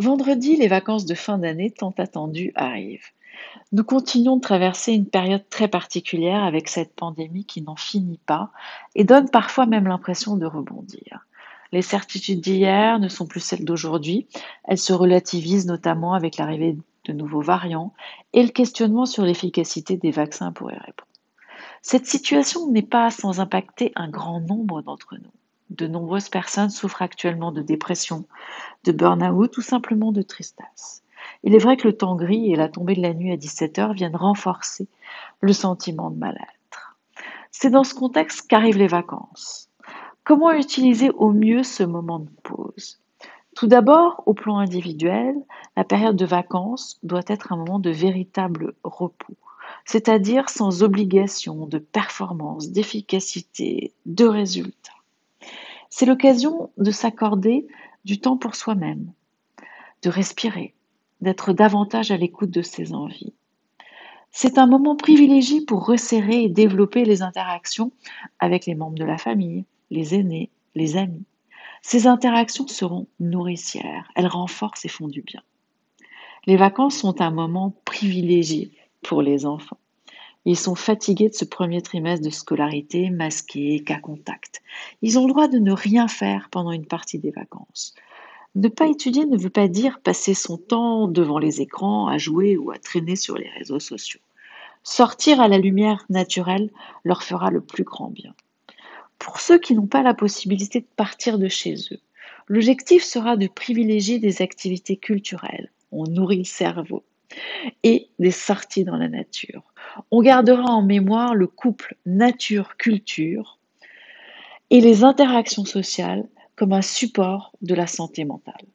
Vendredi, les vacances de fin d'année tant attendues arrivent. Nous continuons de traverser une période très particulière avec cette pandémie qui n'en finit pas et donne parfois même l'impression de rebondir. Les certitudes d'hier ne sont plus celles d'aujourd'hui. Elles se relativisent notamment avec l'arrivée de nouveaux variants et le questionnement sur l'efficacité des vaccins pour y répondre. Cette situation n'est pas sans impacter un grand nombre d'entre nous. De nombreuses personnes souffrent actuellement de dépression, de burn-out ou simplement de tristesse. Il est vrai que le temps gris et la tombée de la nuit à 17 heures viennent renforcer le sentiment de mal-être. C'est dans ce contexte qu'arrivent les vacances. Comment utiliser au mieux ce moment de pause? Tout d'abord, au plan individuel, la période de vacances doit être un moment de véritable repos c'est-à-dire sans obligation de performance, d'efficacité, de résultat. C'est l'occasion de s'accorder du temps pour soi-même, de respirer, d'être davantage à l'écoute de ses envies. C'est un moment privilégié pour resserrer et développer les interactions avec les membres de la famille, les aînés, les amis. Ces interactions seront nourricières, elles renforcent et font du bien. Les vacances sont un moment privilégié pour les enfants. Ils sont fatigués de ce premier trimestre de scolarité masqué, cas contact. Ils ont le droit de ne rien faire pendant une partie des vacances. Ne pas étudier ne veut pas dire passer son temps devant les écrans à jouer ou à traîner sur les réseaux sociaux. Sortir à la lumière naturelle leur fera le plus grand bien. Pour ceux qui n'ont pas la possibilité de partir de chez eux, l'objectif sera de privilégier des activités culturelles. On nourrit le cerveau et des sorties dans la nature. On gardera en mémoire le couple nature-culture et les interactions sociales comme un support de la santé mentale.